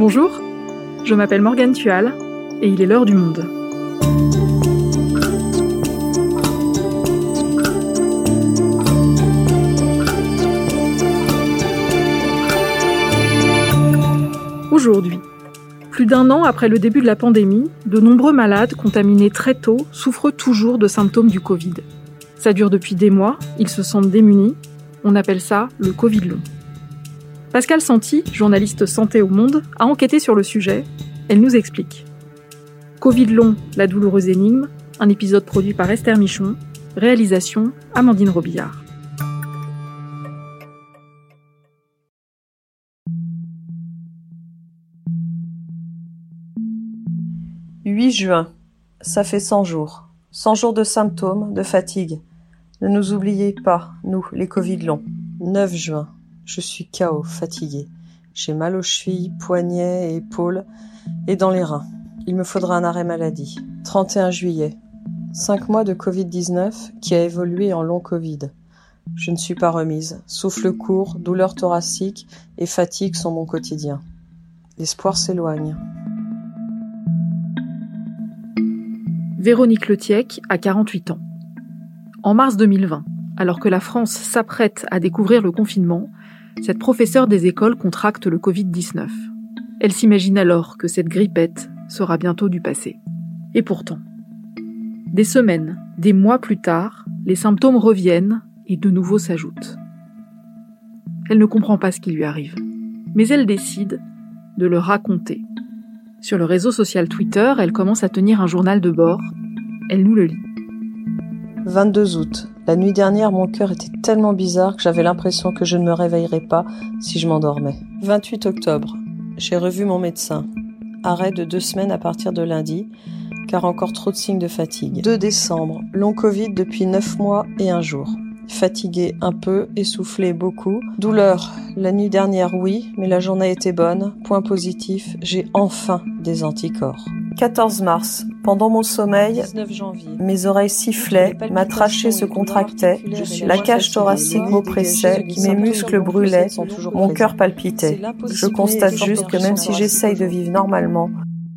Bonjour, je m'appelle Morgane Tual et il est l'heure du monde. Aujourd'hui, plus d'un an après le début de la pandémie, de nombreux malades contaminés très tôt souffrent toujours de symptômes du Covid. Ça dure depuis des mois, ils se sentent démunis, on appelle ça le Covid long. Pascal Santi, journaliste santé au monde, a enquêté sur le sujet, elle nous explique. Covid long, la douloureuse énigme, un épisode produit par Esther Michon, réalisation Amandine Robillard. 8 juin. Ça fait 100 jours. 100 jours de symptômes, de fatigue. Ne nous oubliez pas, nous, les Covid longs. 9 juin. Je suis KO, fatigué. J'ai mal aux chevilles, poignets et épaules, et dans les reins. Il me faudra un arrêt maladie. 31 juillet. 5 mois de Covid-19 qui a évolué en long Covid. Je ne suis pas remise. Souffle court, douleur thoracique et fatigue sont mon quotidien. L'espoir s'éloigne. Véronique Letiec a 48 ans. En mars 2020, alors que la France s'apprête à découvrir le confinement, cette professeure des écoles contracte le Covid-19. Elle s'imagine alors que cette grippette sera bientôt du passé. Et pourtant, des semaines, des mois plus tard, les symptômes reviennent et de nouveau s'ajoutent. Elle ne comprend pas ce qui lui arrive, mais elle décide de le raconter sur le réseau social Twitter, elle commence à tenir un journal de bord. Elle nous le lit. 22 août. La nuit dernière, mon cœur était tellement bizarre que j'avais l'impression que je ne me réveillerais pas si je m'endormais. 28 octobre. J'ai revu mon médecin. Arrêt de deux semaines à partir de lundi, car encore trop de signes de fatigue. 2 décembre. Long Covid depuis 9 mois et un jour fatigué un peu, essoufflé beaucoup. Douleur, la nuit dernière oui, mais la journée était bonne. Point positif, j'ai enfin des anticorps. 14 mars. Pendant mon sommeil, mes oreilles sifflaient, ma trachée se contractait, la cage thoracique m'oppressait, mes muscles brûlaient, mon cœur palpitait. Je constate juste que même si j'essaye de vivre normalement,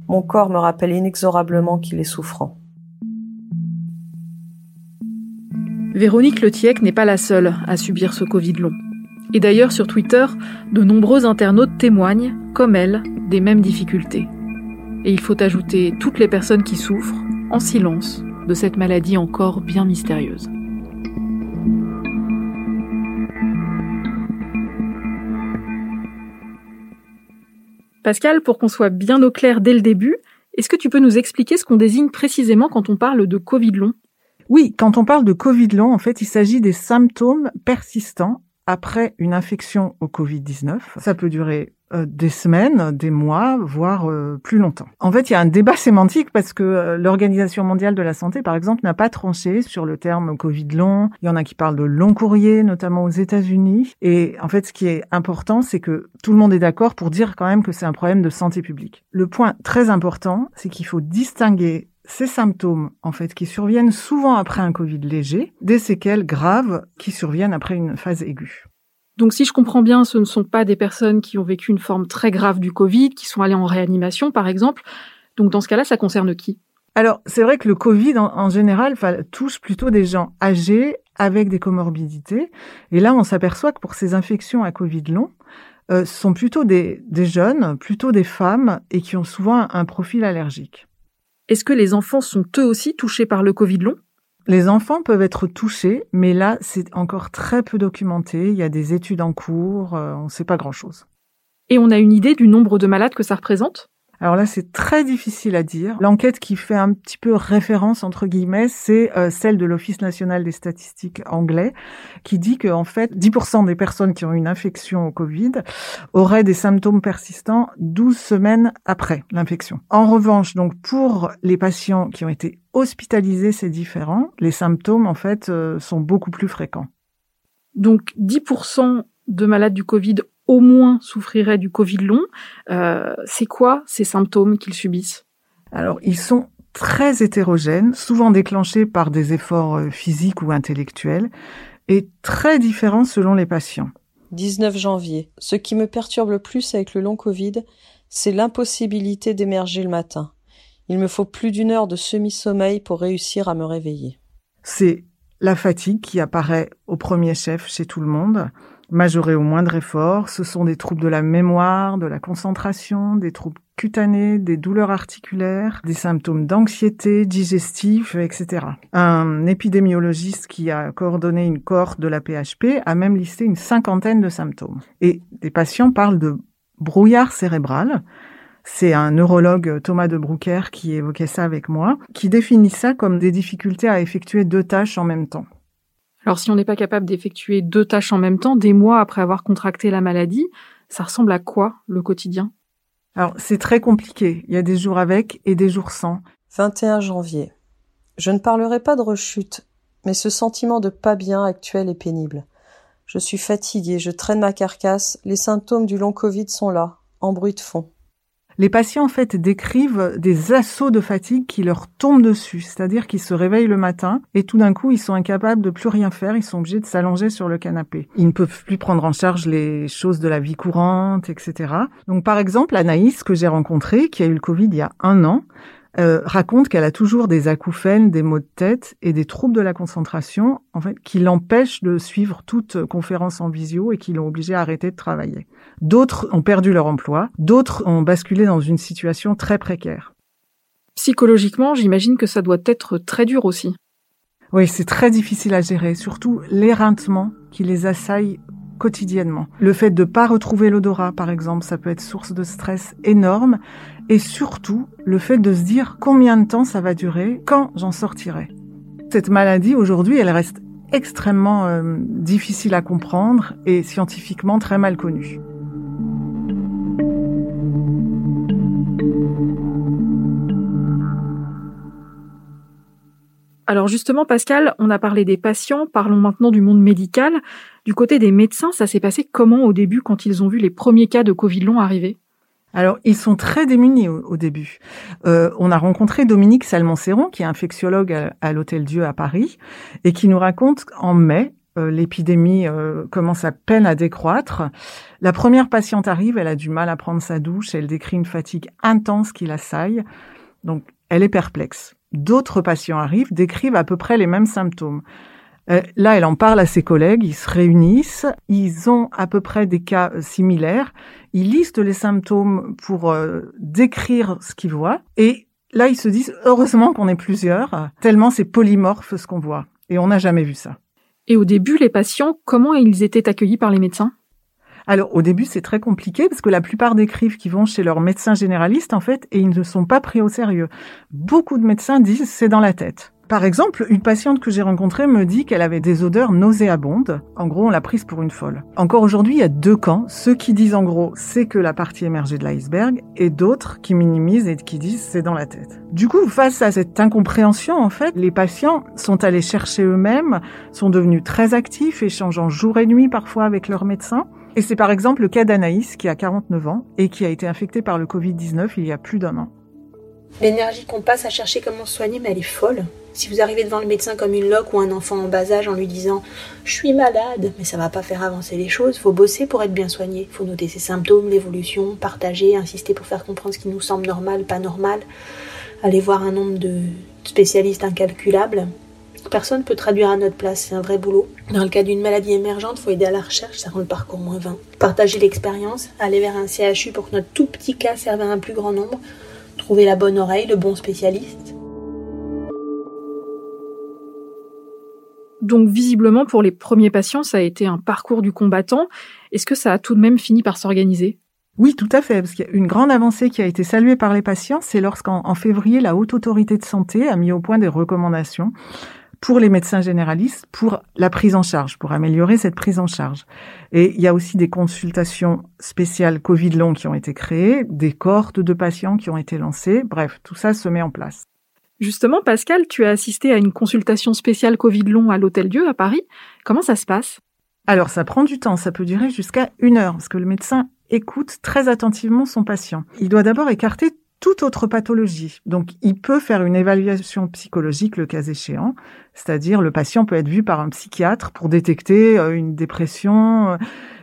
mon corps me rappelle inexorablement qu'il est souffrant. Véronique Letiec n'est pas la seule à subir ce Covid long. Et d'ailleurs, sur Twitter, de nombreux internautes témoignent, comme elle, des mêmes difficultés. Et il faut ajouter toutes les personnes qui souffrent, en silence, de cette maladie encore bien mystérieuse. Pascal, pour qu'on soit bien au clair dès le début, est-ce que tu peux nous expliquer ce qu'on désigne précisément quand on parle de Covid long? Oui, quand on parle de Covid long, en fait, il s'agit des symptômes persistants après une infection au Covid-19. Ça peut durer euh, des semaines, des mois, voire euh, plus longtemps. En fait, il y a un débat sémantique parce que euh, l'Organisation mondiale de la santé, par exemple, n'a pas tranché sur le terme Covid long. Il y en a qui parlent de long courrier, notamment aux États-Unis. Et en fait, ce qui est important, c'est que tout le monde est d'accord pour dire quand même que c'est un problème de santé publique. Le point très important, c'est qu'il faut distinguer ces symptômes, en fait, qui surviennent souvent après un Covid léger, des séquelles graves qui surviennent après une phase aiguë. Donc si je comprends bien, ce ne sont pas des personnes qui ont vécu une forme très grave du Covid, qui sont allées en réanimation, par exemple. Donc dans ce cas-là, ça concerne qui? Alors c'est vrai que le Covid, en, général, touche plutôt des gens âgés avec des comorbidités. Et là, on s'aperçoit que pour ces infections à Covid long, euh, ce sont plutôt des, des jeunes, plutôt des femmes, et qui ont souvent un profil allergique. Est-ce que les enfants sont eux aussi touchés par le Covid long? Les enfants peuvent être touchés, mais là, c'est encore très peu documenté. Il y a des études en cours, euh, on ne sait pas grand-chose. Et on a une idée du nombre de malades que ça représente? Alors là, c'est très difficile à dire. L'enquête qui fait un petit peu référence entre guillemets, c'est euh, celle de l'Office national des statistiques anglais, qui dit que en fait, 10% des personnes qui ont une infection au Covid auraient des symptômes persistants 12 semaines après l'infection. En revanche, donc pour les patients qui ont été hospitalisés, c'est différent. Les symptômes en fait euh, sont beaucoup plus fréquents. Donc 10% de malades du Covid au moins souffriraient du Covid long. Euh, c'est quoi ces symptômes qu'ils subissent? Alors, ils sont très hétérogènes, souvent déclenchés par des efforts euh, physiques ou intellectuels, et très différents selon les patients. 19 janvier. Ce qui me perturbe le plus avec le long Covid, c'est l'impossibilité d'émerger le matin. Il me faut plus d'une heure de semi-sommeil pour réussir à me réveiller. C'est la fatigue qui apparaît au premier chef chez tout le monde, majorée au moindre effort. Ce sont des troubles de la mémoire, de la concentration, des troubles cutanés, des douleurs articulaires, des symptômes d'anxiété digestive, etc. Un épidémiologiste qui a coordonné une cohorte de la PHP a même listé une cinquantaine de symptômes. Et des patients parlent de brouillard cérébral. C'est un neurologue, Thomas de Broucker, qui évoquait ça avec moi, qui définit ça comme des difficultés à effectuer deux tâches en même temps. Alors si on n'est pas capable d'effectuer deux tâches en même temps, des mois après avoir contracté la maladie, ça ressemble à quoi le quotidien? Alors c'est très compliqué. Il y a des jours avec et des jours sans. 21 janvier. Je ne parlerai pas de rechute, mais ce sentiment de pas bien actuel est pénible. Je suis fatiguée, je traîne ma carcasse, les symptômes du long Covid sont là, en bruit de fond. Les patients, en fait, décrivent des assauts de fatigue qui leur tombent dessus, c'est-à-dire qu'ils se réveillent le matin et tout d'un coup, ils sont incapables de plus rien faire, ils sont obligés de s'allonger sur le canapé. Ils ne peuvent plus prendre en charge les choses de la vie courante, etc. Donc, par exemple, Anaïs, que j'ai rencontrée, qui a eu le Covid il y a un an, euh, raconte qu'elle a toujours des acouphènes, des maux de tête et des troubles de la concentration, en fait, qui l'empêchent de suivre toute conférence en visio et qui l'ont obligée à arrêter de travailler. D'autres ont perdu leur emploi, d'autres ont basculé dans une situation très précaire. Psychologiquement, j'imagine que ça doit être très dur aussi. Oui, c'est très difficile à gérer, surtout l'éreintement qui les assaille quotidiennement. Le fait de ne pas retrouver l'odorat, par exemple, ça peut être source de stress énorme. Et surtout, le fait de se dire combien de temps ça va durer, quand j'en sortirai. Cette maladie, aujourd'hui, elle reste extrêmement euh, difficile à comprendre et scientifiquement très mal connue. Alors justement, Pascal, on a parlé des patients, parlons maintenant du monde médical. Du côté des médecins, ça s'est passé comment au début quand ils ont vu les premiers cas de Covid long arriver? Alors, ils sont très démunis au, début. Euh, on a rencontré Dominique Salmon-Serron, qui est infectiologue à, l'Hôtel Dieu à Paris, et qui nous raconte en mai, euh, l'épidémie euh, commence à peine à décroître. La première patiente arrive, elle a du mal à prendre sa douche, elle décrit une fatigue intense qui l'assaille, donc elle est perplexe. D'autres patients arrivent, décrivent à peu près les mêmes symptômes. Euh, là, elle en parle à ses collègues, ils se réunissent, ils ont à peu près des cas euh, similaires, ils listent les symptômes pour euh, décrire ce qu'ils voient, et là, ils se disent, heureusement qu'on est plusieurs, tellement c'est polymorphe ce qu'on voit. Et on n'a jamais vu ça. Et au début, les patients, comment ils étaient accueillis par les médecins? Alors au début c'est très compliqué parce que la plupart décrivent qu'ils vont chez leur médecin généraliste en fait et ils ne sont pas pris au sérieux. Beaucoup de médecins disent c'est dans la tête. Par exemple, une patiente que j'ai rencontrée me dit qu'elle avait des odeurs nauséabondes. En gros, on l'a prise pour une folle. Encore aujourd'hui, il y a deux camps. Ceux qui disent en gros, c'est que la partie émergée de l'iceberg, et d'autres qui minimisent et qui disent c'est dans la tête. Du coup, face à cette incompréhension, en fait, les patients sont allés chercher eux-mêmes, sont devenus très actifs, échangeant jour et nuit parfois avec leur médecin. Et c'est par exemple le cas d'Anaïs qui a 49 ans et qui a été infectée par le Covid-19 il y a plus d'un an. L'énergie qu'on passe à chercher comment se soigner, mais elle est folle. Si vous arrivez devant le médecin comme une loque ou un enfant en bas âge en lui disant Je suis malade, mais ça va pas faire avancer les choses, faut bosser pour être bien soigné. Faut noter ses symptômes, l'évolution, partager, insister pour faire comprendre ce qui nous semble normal, pas normal, aller voir un nombre de spécialistes incalculables. Personne peut traduire à notre place, c'est un vrai boulot. Dans le cas d'une maladie émergente, faut aider à la recherche, ça rend le parcours moins vain. Partager l'expérience, aller vers un CHU pour que notre tout petit cas serve à un plus grand nombre, trouver la bonne oreille, le bon spécialiste. Donc visiblement, pour les premiers patients, ça a été un parcours du combattant. Est-ce que ça a tout de même fini par s'organiser? Oui, tout à fait, parce qu'il y a une grande avancée qui a été saluée par les patients, c'est lorsqu'en février, la Haute Autorité de Santé a mis au point des recommandations pour les médecins généralistes pour la prise en charge, pour améliorer cette prise en charge. Et il y a aussi des consultations spéciales Covid long qui ont été créées, des cohortes de patients qui ont été lancées. Bref, tout ça se met en place. Justement, Pascal, tu as assisté à une consultation spéciale Covid long à l'Hôtel Dieu à Paris. Comment ça se passe? Alors, ça prend du temps. Ça peut durer jusqu'à une heure parce que le médecin écoute très attentivement son patient. Il doit d'abord écarter toute autre pathologie. Donc, il peut faire une évaluation psychologique le cas échéant, c'est-à-dire le patient peut être vu par un psychiatre pour détecter euh, une dépression, euh,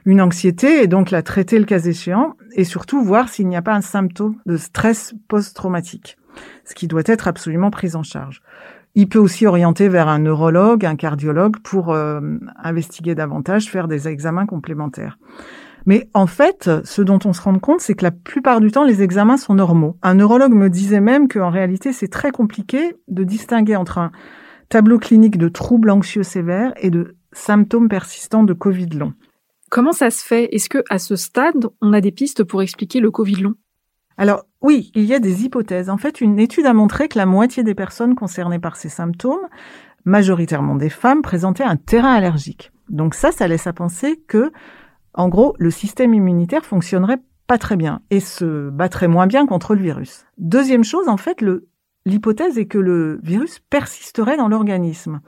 une anxiété, et donc la traiter le cas échéant, et surtout voir s'il n'y a pas un symptôme de stress post-traumatique, ce qui doit être absolument pris en charge. Il peut aussi orienter vers un neurologue, un cardiologue pour euh, investiguer davantage, faire des examens complémentaires. Mais en fait, ce dont on se rend compte, c'est que la plupart du temps, les examens sont normaux. Un neurologue me disait même qu'en réalité, c'est très compliqué de distinguer entre un tableau clinique de troubles anxieux sévères et de symptômes persistants de Covid long. Comment ça se fait? Est-ce que à ce stade, on a des pistes pour expliquer le Covid long? Alors oui, il y a des hypothèses. En fait, une étude a montré que la moitié des personnes concernées par ces symptômes, majoritairement des femmes, présentaient un terrain allergique. Donc ça, ça laisse à penser que en gros, le système immunitaire fonctionnerait pas très bien et se battrait moins bien contre le virus. Deuxième chose, en fait, l'hypothèse est que le virus persisterait dans l'organisme.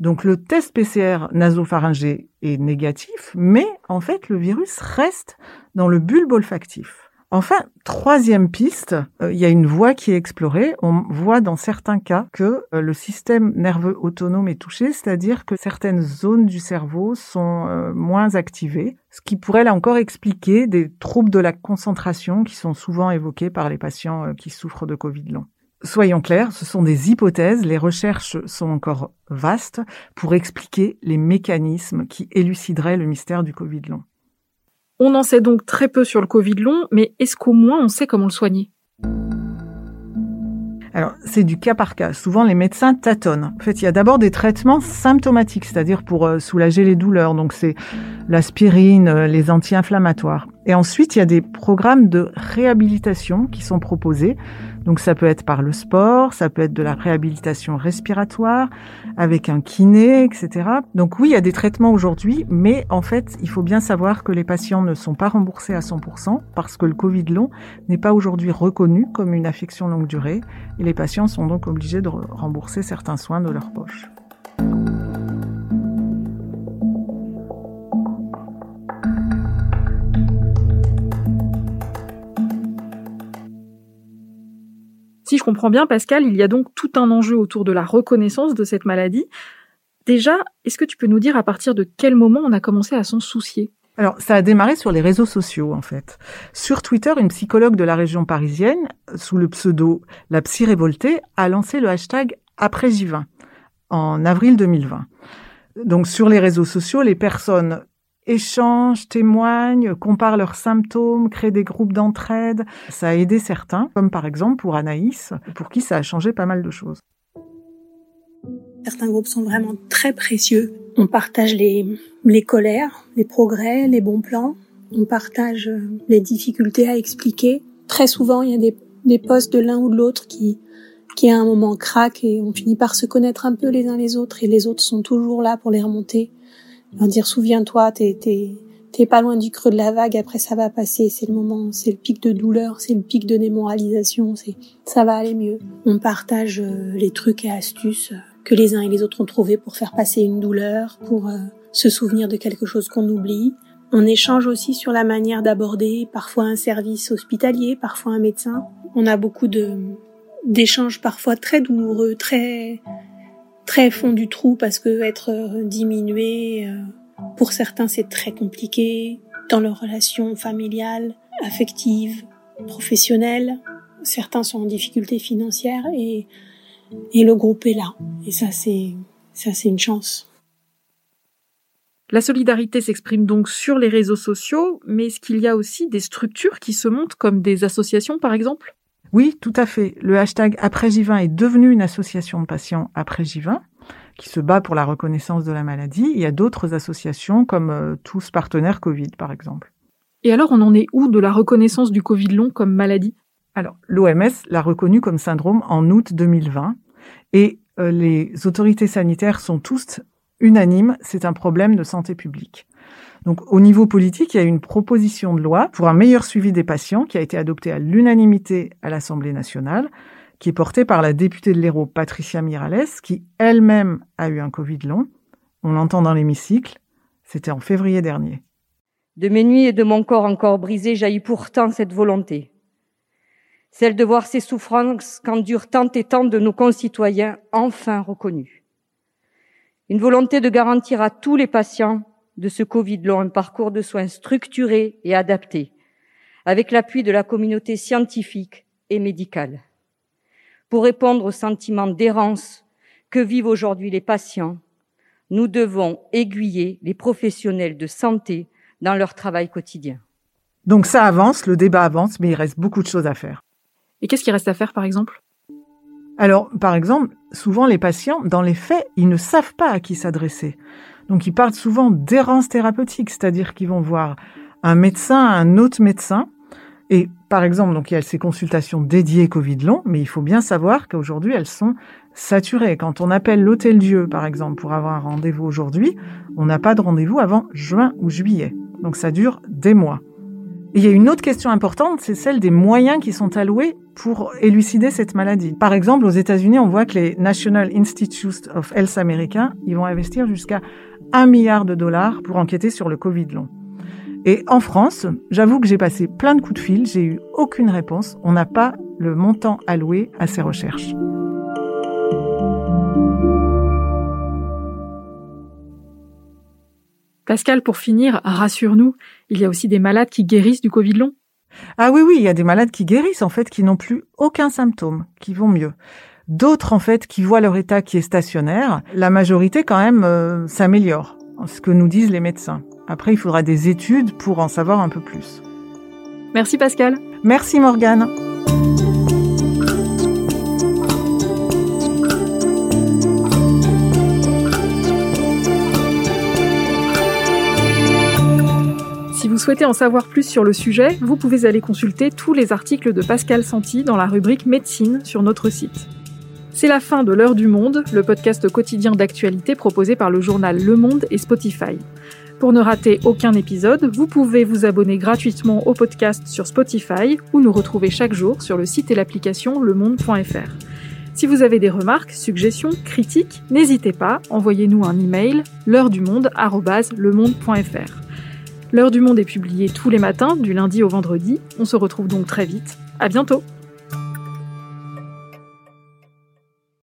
Donc le test PCR nasopharyngé est négatif, mais en fait le virus reste dans le bulbe olfactif. Enfin, troisième piste, euh, il y a une voie qui est explorée. On voit dans certains cas que euh, le système nerveux autonome est touché, c'est-à-dire que certaines zones du cerveau sont euh, moins activées, ce qui pourrait là encore expliquer des troubles de la concentration qui sont souvent évoqués par les patients qui souffrent de Covid long. Soyons clairs, ce sont des hypothèses, les recherches sont encore vastes pour expliquer les mécanismes qui élucideraient le mystère du Covid long. On en sait donc très peu sur le Covid long, mais est-ce qu'au moins on sait comment le soigner? Alors, c'est du cas par cas. Souvent, les médecins tâtonnent. En fait, il y a d'abord des traitements symptomatiques, c'est-à-dire pour euh, soulager les douleurs. Donc, c'est l'aspirine, euh, les anti-inflammatoires. Et ensuite, il y a des programmes de réhabilitation qui sont proposés. Donc ça peut être par le sport, ça peut être de la réhabilitation respiratoire, avec un kiné, etc. Donc oui, il y a des traitements aujourd'hui, mais en fait, il faut bien savoir que les patients ne sont pas remboursés à 100% parce que le Covid long n'est pas aujourd'hui reconnu comme une affection longue durée et les patients sont donc obligés de rembourser certains soins de leur poche. Je comprends bien, Pascal, il y a donc tout un enjeu autour de la reconnaissance de cette maladie. Déjà, est-ce que tu peux nous dire à partir de quel moment on a commencé à s'en soucier? Alors, ça a démarré sur les réseaux sociaux, en fait. Sur Twitter, une psychologue de la région parisienne, sous le pseudo La Psy Révoltée, a lancé le hashtag Après J20 en avril 2020. Donc, sur les réseaux sociaux, les personnes échangent, témoignent, comparent leurs symptômes, créent des groupes d'entraide. Ça a aidé certains, comme par exemple pour Anaïs, pour qui ça a changé pas mal de choses. Certains groupes sont vraiment très précieux. On partage les, les colères, les progrès, les bons plans. On partage euh, les difficultés à expliquer. Très souvent, il y a des, des postes de l'un ou de l'autre qui, qui à un moment craquent et on finit par se connaître un peu les uns les autres et les autres sont toujours là pour les remonter leur dire souviens-toi, t'es t'es pas loin du creux de la vague. Après ça va passer. C'est le moment, c'est le pic de douleur, c'est le pic de démoralisation. C'est ça va aller mieux. On partage euh, les trucs et astuces euh, que les uns et les autres ont trouvés pour faire passer une douleur, pour euh, se souvenir de quelque chose qu'on oublie. On échange aussi sur la manière d'aborder parfois un service hospitalier, parfois un médecin. On a beaucoup de d'échanges parfois très douloureux, très très fond du trou parce que être euh, diminué, euh, pour certains, c'est très compliqué dans leurs relations familiales, affectives, professionnelles. Certains sont en difficulté financière et, et le groupe est là. Et ça, c'est, ça, c'est une chance. La solidarité s'exprime donc sur les réseaux sociaux, mais est-ce qu'il y a aussi des structures qui se montrent comme des associations, par exemple? Oui, tout à fait. Le hashtag après J20 est devenu une association de patients après J20 qui se bat pour la reconnaissance de la maladie. Il y a d'autres associations comme euh, Tous Partenaires Covid, par exemple. Et alors, on en est où de la reconnaissance du Covid long comme maladie? Alors, l'OMS l'a reconnu comme syndrome en août 2020 et euh, les autorités sanitaires sont tous unanimes, c'est un problème de santé publique. Donc au niveau politique, il y a une proposition de loi pour un meilleur suivi des patients qui a été adoptée à l'unanimité à l'Assemblée nationale, qui est portée par la députée de l'Hérault Patricia Mirales, qui elle-même a eu un Covid long. On l'entend dans l'hémicycle. C'était en février dernier. De mes nuits et de mon corps encore brisé jaillit pourtant cette volonté. celle de voir ces souffrances qu'endurent tant et tant de nos concitoyens enfin reconnus. Une volonté de garantir à tous les patients de ce Covid long un parcours de soins structuré et adapté, avec l'appui de la communauté scientifique et médicale, pour répondre au sentiment d'errance que vivent aujourd'hui les patients nous devons aiguiller les professionnels de santé dans leur travail quotidien. Donc ça avance, le débat avance, mais il reste beaucoup de choses à faire. Et qu'est-ce qu'il reste à faire, par exemple? Alors, par exemple, souvent les patients, dans les faits, ils ne savent pas à qui s'adresser. Donc ils parlent souvent d'errance thérapeutique, c'est-à-dire qu'ils vont voir un médecin, un autre médecin, et par exemple, donc il y a ces consultations dédiées Covid long, mais il faut bien savoir qu'aujourd'hui elles sont saturées. Quand on appelle l'Hôtel Dieu, par exemple, pour avoir un rendez-vous aujourd'hui, on n'a pas de rendez-vous avant juin ou juillet. Donc ça dure des mois. Et il y a une autre question importante, c'est celle des moyens qui sont alloués pour élucider cette maladie. Par exemple, aux États-Unis, on voit que les National Institutes of Health américains, ils vont investir jusqu'à un milliard de dollars pour enquêter sur le Covid long. Et en France, j'avoue que j'ai passé plein de coups de fil, j'ai eu aucune réponse. On n'a pas le montant alloué à ces recherches. Pascal, pour finir, rassure-nous, il y a aussi des malades qui guérissent du Covid long Ah oui, oui, il y a des malades qui guérissent, en fait, qui n'ont plus aucun symptôme, qui vont mieux. D'autres, en fait, qui voient leur état qui est stationnaire. La majorité, quand même, euh, s'améliore, ce que nous disent les médecins. Après, il faudra des études pour en savoir un peu plus. Merci Pascal. Merci Morgane. Si vous souhaitez en savoir plus sur le sujet, vous pouvez aller consulter tous les articles de Pascal Santi dans la rubrique Médecine sur notre site. C'est la fin de l'heure du monde, le podcast quotidien d'actualité proposé par le journal Le Monde et Spotify. Pour ne rater aucun épisode, vous pouvez vous abonner gratuitement au podcast sur Spotify ou nous retrouver chaque jour sur le site et l'application lemonde.fr. Si vous avez des remarques, suggestions, critiques, n'hésitez pas, envoyez-nous un email l'heure du monde@lemonde.fr. L'heure du monde est publiée tous les matins du lundi au vendredi. On se retrouve donc très vite. À bientôt.